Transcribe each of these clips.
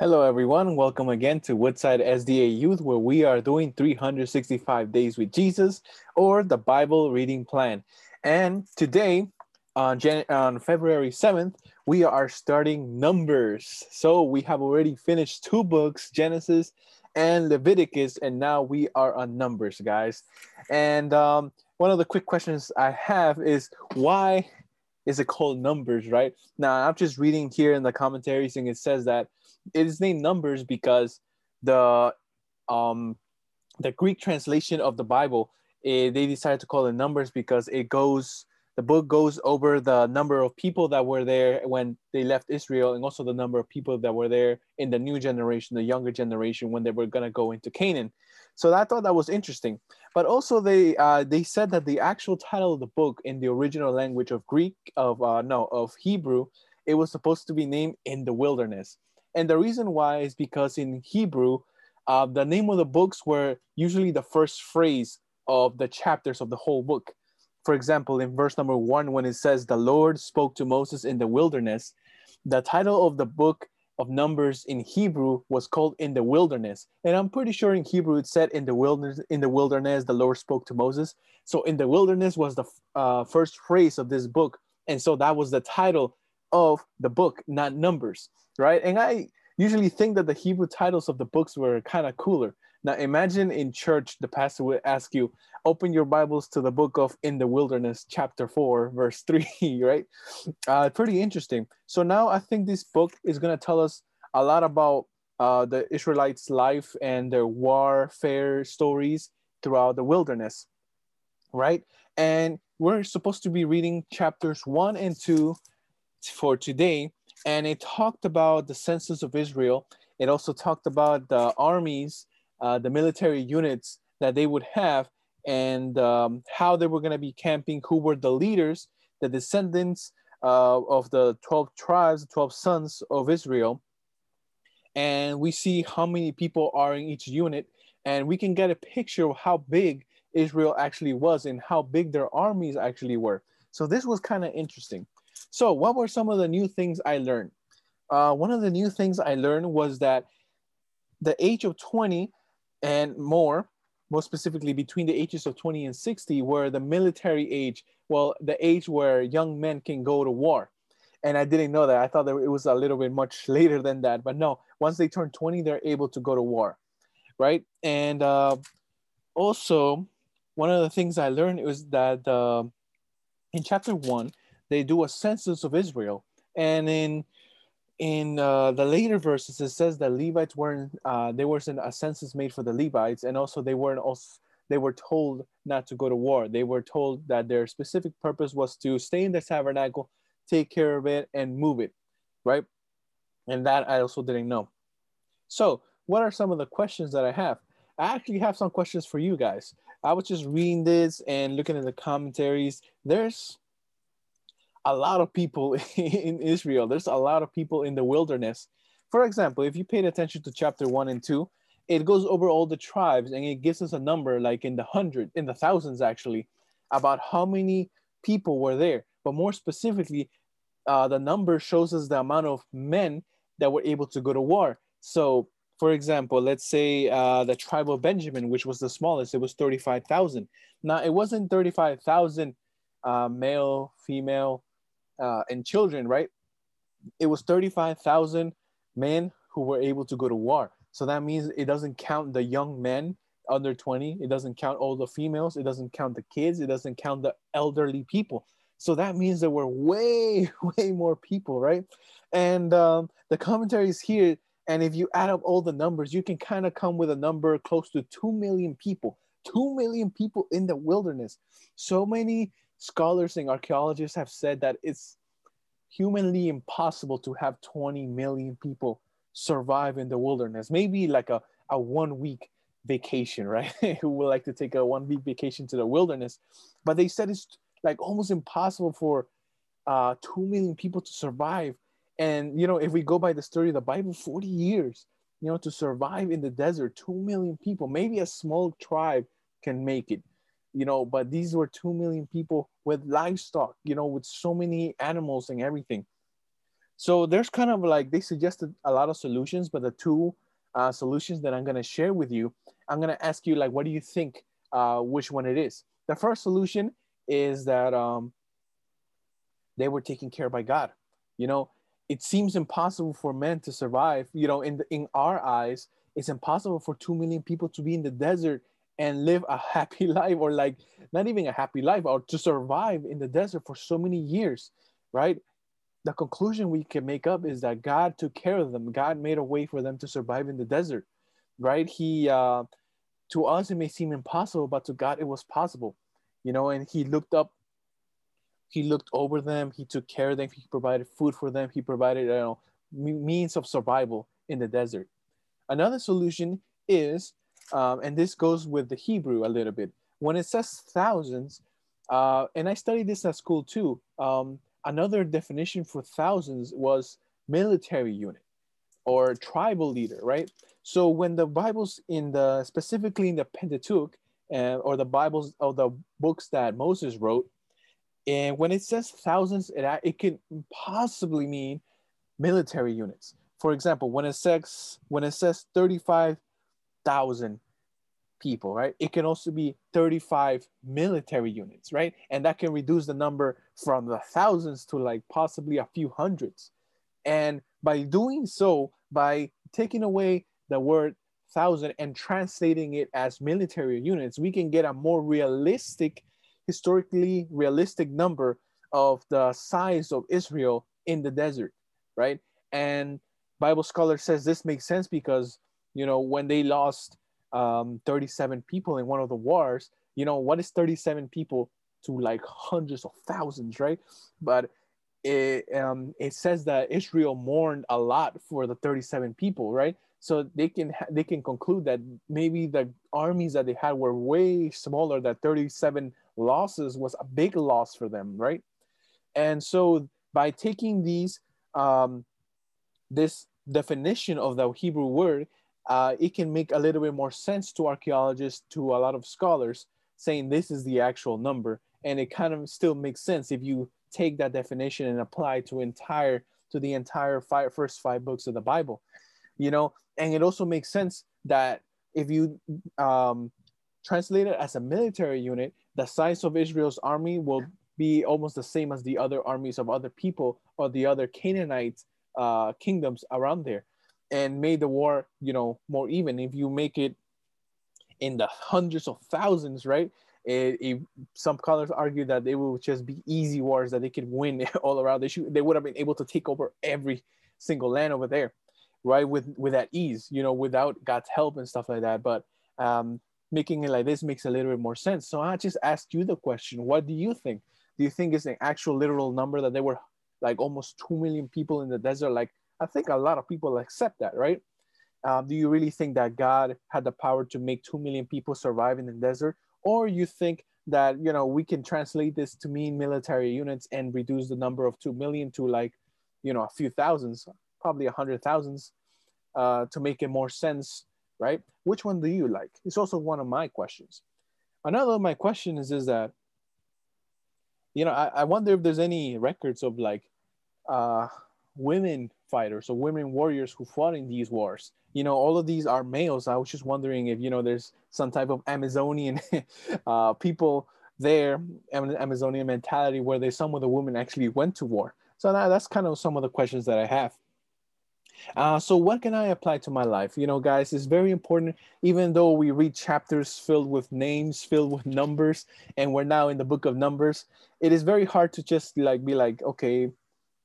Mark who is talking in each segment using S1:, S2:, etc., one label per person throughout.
S1: Hello, everyone. Welcome again to Woodside SDA Youth, where we are doing 365 Days with Jesus or the Bible Reading Plan. And today, on, Jan- on February 7th, we are starting Numbers. So we have already finished two books, Genesis and Leviticus, and now we are on Numbers, guys. And um, one of the quick questions I have is why is it called Numbers, right? Now, I'm just reading here in the commentaries, and it says that it is named Numbers because the um the Greek translation of the Bible eh, they decided to call it Numbers because it goes the book goes over the number of people that were there when they left Israel and also the number of people that were there in the new generation, the younger generation when they were going to go into Canaan. So I thought that was interesting. But also they uh, they said that the actual title of the book in the original language of Greek of uh, no of Hebrew, it was supposed to be named in the wilderness. And the reason why is because in Hebrew, uh, the name of the books were usually the first phrase of the chapters of the whole book. For example, in verse number one, when it says, The Lord spoke to Moses in the wilderness, the title of the book of Numbers in Hebrew was called In the Wilderness. And I'm pretty sure in Hebrew it said, In the wilderness, in the wilderness, the Lord spoke to Moses. So, In the wilderness was the uh, first phrase of this book. And so that was the title of the book, not Numbers right? And I usually think that the Hebrew titles of the books were kind of cooler. Now imagine in church, the pastor would ask you, open your Bibles to the book of In the Wilderness, chapter 4, verse 3, right? Uh, pretty interesting. So now I think this book is going to tell us a lot about uh, the Israelites' life and their warfare stories throughout the wilderness, right? And we're supposed to be reading chapters 1 and 2 for today and it talked about the census of Israel. It also talked about the armies, uh, the military units that they would have, and um, how they were going to be camping, who were the leaders, the descendants uh, of the 12 tribes, 12 sons of Israel. And we see how many people are in each unit, and we can get a picture of how big Israel actually was and how big their armies actually were. So this was kind of interesting. So, what were some of the new things I learned? Uh, one of the new things I learned was that the age of 20 and more, more specifically between the ages of 20 and 60, were the military age, well, the age where young men can go to war. And I didn't know that. I thought that it was a little bit much later than that. But no, once they turn 20, they're able to go to war, right? And uh, also, one of the things I learned was that uh, in chapter one, they do a census of Israel, and in in uh, the later verses it says that Levites weren't uh, there wasn't a census made for the Levites, and also they weren't also they were told not to go to war. They were told that their specific purpose was to stay in the tabernacle, take care of it, and move it, right? And that I also didn't know. So, what are some of the questions that I have? I actually have some questions for you guys. I was just reading this and looking at the commentaries. There's a lot of people in Israel. There's a lot of people in the wilderness. For example, if you paid attention to chapter one and two, it goes over all the tribes and it gives us a number like in the hundred, in the thousands actually, about how many people were there. But more specifically, uh, the number shows us the amount of men that were able to go to war. So, for example, let's say uh, the tribe of Benjamin, which was the smallest, it was 35,000. Now, it wasn't 35,000 uh, male, female, uh, and children, right? It was 35,000 men who were able to go to war. So that means it doesn't count the young men under 20. It doesn't count all the females. It doesn't count the kids. It doesn't count the elderly people. So that means there were way, way more people, right? And um, the commentaries here, and if you add up all the numbers, you can kind of come with a number close to 2 million people. 2 million people in the wilderness. So many scholars and archaeologists have said that it's humanly impossible to have 20 million people survive in the wilderness. Maybe like a, a one week vacation, right? Who would like to take a one week vacation to the wilderness. But they said it's like almost impossible for uh, 2 million people to survive. And, you know, if we go by the story of the Bible, 40 years, you know, to survive in the desert, 2 million people, maybe a small tribe can make it you know, but these were 2 million people with livestock, you know, with so many animals and everything. So there's kind of like they suggested a lot of solutions, but the two uh, solutions that I'm gonna share with you, I'm gonna ask you like, what do you think? Uh, which one it is? The first solution is that um, they were taken care by God. You know, it seems impossible for men to survive. You know, in the, in our eyes, it's impossible for two million people to be in the desert and live a happy life, or like not even a happy life, or to survive in the desert for so many years, right? The conclusion we can make up is that God took care of them. God made a way for them to survive in the desert, right? He, uh, to us, it may seem impossible, but to God, it was possible, you know. And He looked up he looked over them he took care of them he provided food for them he provided you know, means of survival in the desert another solution is um, and this goes with the hebrew a little bit when it says thousands uh, and i studied this at school too um, another definition for thousands was military unit or tribal leader right so when the bibles in the specifically in the pentateuch uh, or the bibles or the books that moses wrote and when it says thousands, it, it can possibly mean military units. For example, when it says when it says 35,000 people, right? It can also be 35 military units, right? And that can reduce the number from the thousands to like possibly a few hundreds. And by doing so, by taking away the word thousand and translating it as military units, we can get a more realistic historically realistic number of the size of Israel in the desert, right? And Bible scholar says this makes sense because you know when they lost um, 37 people in one of the wars, you know what is 37 people to like hundreds of thousands, right? But it um, it says that Israel mourned a lot for the 37 people, right? So they can they can conclude that maybe the armies that they had were way smaller. That 37 losses was a big loss for them, right? And so by taking these um, this definition of the Hebrew word, uh, it can make a little bit more sense to archaeologists, to a lot of scholars, saying this is the actual number, and it kind of still makes sense if you take that definition and apply to entire to the entire five, first five books of the Bible, you know. And it also makes sense that if you um, translate it as a military unit, the size of Israel's army will be almost the same as the other armies of other people or the other Canaanite uh, kingdoms around there, and made the war, you know, more even. If you make it in the hundreds of thousands, right? It, it, some scholars argue that they will just be easy wars that they could win all around. They should, they would have been able to take over every single land over there, right? With with that ease, you know, without God's help and stuff like that. But um, making it like this makes a little bit more sense. So I just asked you the question, what do you think? Do you think it's an actual literal number that there were like almost 2 million people in the desert? Like, I think a lot of people accept that, right? Um, do you really think that God had the power to make 2 million people survive in the desert? Or you think that, you know, we can translate this to mean military units and reduce the number of 2 million to like, you know, a few thousands, probably a hundred thousands uh, to make it more sense right? Which one do you like? It's also one of my questions. Another of my questions is that, you know, I, I wonder if there's any records of like uh, women fighters or women warriors who fought in these wars. You know, all of these are males. I was just wondering if, you know, there's some type of Amazonian uh, people there, Amazonian mentality where there's some of the women actually went to war. So that, that's kind of some of the questions that I have. Uh, so what can I apply to my life? You know, guys, it's very important. Even though we read chapters filled with names, filled with numbers, and we're now in the book of Numbers, it is very hard to just like be like, okay,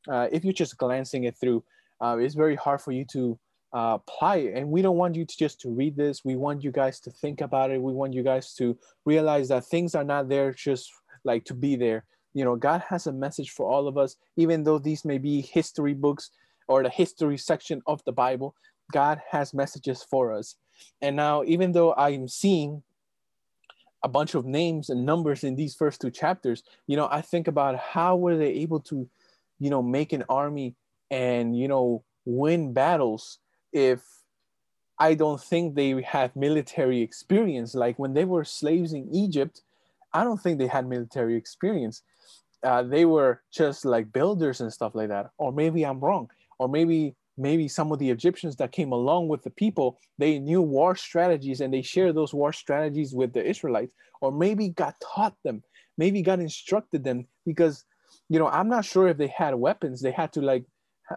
S1: uh, if you're just glancing it through, uh, it's very hard for you to uh, apply it. And we don't want you to just to read this. We want you guys to think about it. We want you guys to realize that things are not there just like to be there. You know, God has a message for all of us, even though these may be history books or the history section of the Bible, God has messages for us. And now, even though I'm seeing a bunch of names and numbers in these first two chapters, you know, I think about how were they able to, you know, make an army and, you know, win battles if I don't think they have military experience. Like when they were slaves in Egypt, I don't think they had military experience. uh, they were just like builders and stuff like that. Or maybe I'm wrong. Or maybe maybe some of the Egyptians that came along with the people, they knew war strategies and they shared those war strategies with the Israelites. Or maybe God taught them. Maybe God instructed them because, you know, I'm not sure if they had weapons. They had to like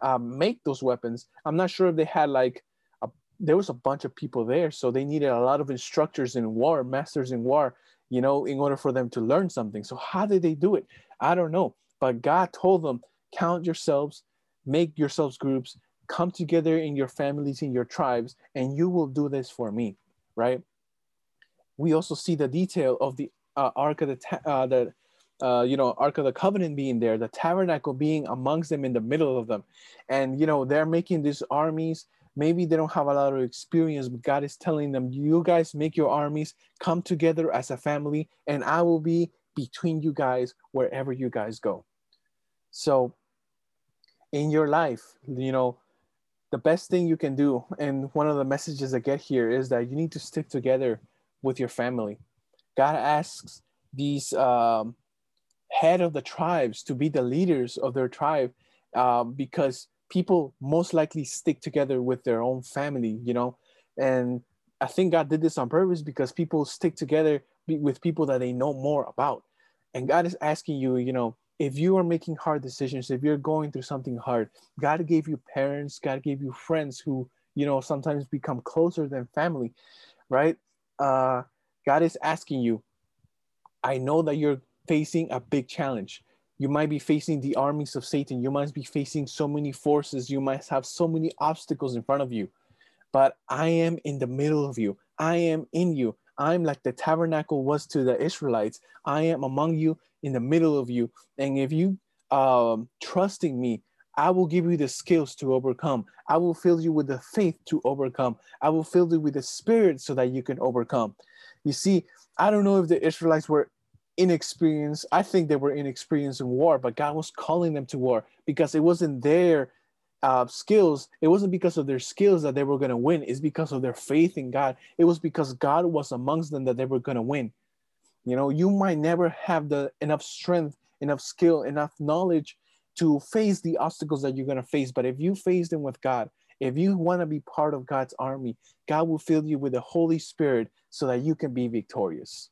S1: uh, make those weapons. I'm not sure if they had like a, there was a bunch of people there, so they needed a lot of instructors in war, masters in war, you know, in order for them to learn something. So how did they do it? I don't know. But God told them, count yourselves, make yourselves groups, come together in your families, in your tribes, and you will do this for me, right? We also see the detail of the uh, Ark of the, uh, the uh, you know, Ark of the Covenant being there, the tabernacle being amongst them in the middle of them. And, you know, they're making these armies. Maybe they don't have a lot of experience, but God is telling them, you guys make your armies, come together as a family, and I will be between you guys wherever you guys go. So, in your life, you know, the best thing you can do, and one of the messages I get here is that you need to stick together with your family. God asks these um, head of the tribes to be the leaders of their tribe um, because people most likely stick together with their own family, you know. And I think God did this on purpose because people stick together with people that they know more about. And God is asking you, you know, if you are making hard decisions, if you're going through something hard, God gave you parents, God gave you friends who, you know, sometimes become closer than family, right? Uh, God is asking you, I know that you're facing a big challenge. You might be facing the armies of Satan. You might be facing so many forces. You might have so many obstacles in front of you. But I am in the middle of you. I am in you. I'm like the tabernacle was to the Israelites. I am among you in the middle of you. And if you um, trusting me, I will give you the skills to overcome. I will fill you with the faith to overcome. I will fill you with the spirit so that you can overcome. You see, I don't know if the Israelites were inexperienced. I think they were inexperienced in war, but God was calling them to war because it wasn't their uh, skills. It wasn't because of their skills that they were going to win. It's because of their faith in God. It was because God was amongst them that they were going to win. You know, you might never have the enough strength, enough skill, enough knowledge to face the obstacles that you're going to face. But if you face them with God, if you want to be part of God's army, God will fill you with the Holy Spirit so that you can be victorious.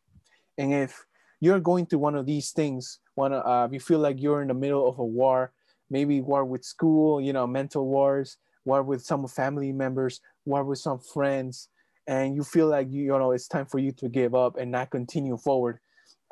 S1: And if you're going through one of these things, one uh, you feel like you're in the middle of a war, maybe war with school, you know, mental wars, war with some family members, war with some friends, and you feel like you, you know it's time for you to give up and not continue forward.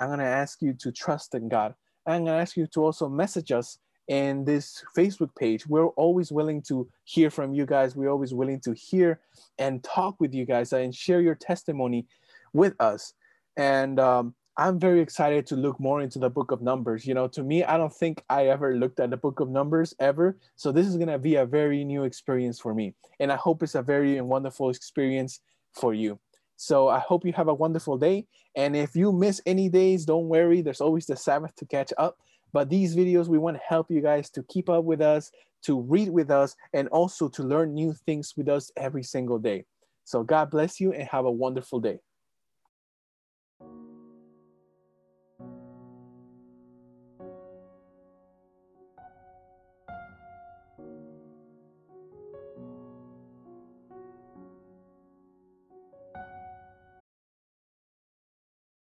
S1: I'm gonna ask you to trust in God. I'm gonna ask you to also message us in this Facebook page. We're always willing to hear from you guys. We're always willing to hear and talk with you guys and share your testimony with us. And um, I'm very excited to look more into the book of Numbers. You know, to me, I don't think I ever looked at the book of Numbers ever. So this is going to be a very new experience for me. And I hope it's a very wonderful experience for you. So I hope you have a wonderful day. And if you miss any days, don't worry. There's always the Sabbath to catch up. But these videos, we want to help you guys to keep up with us, to read with us, and also to learn new things with us every single day. So God bless you and have a wonderful day.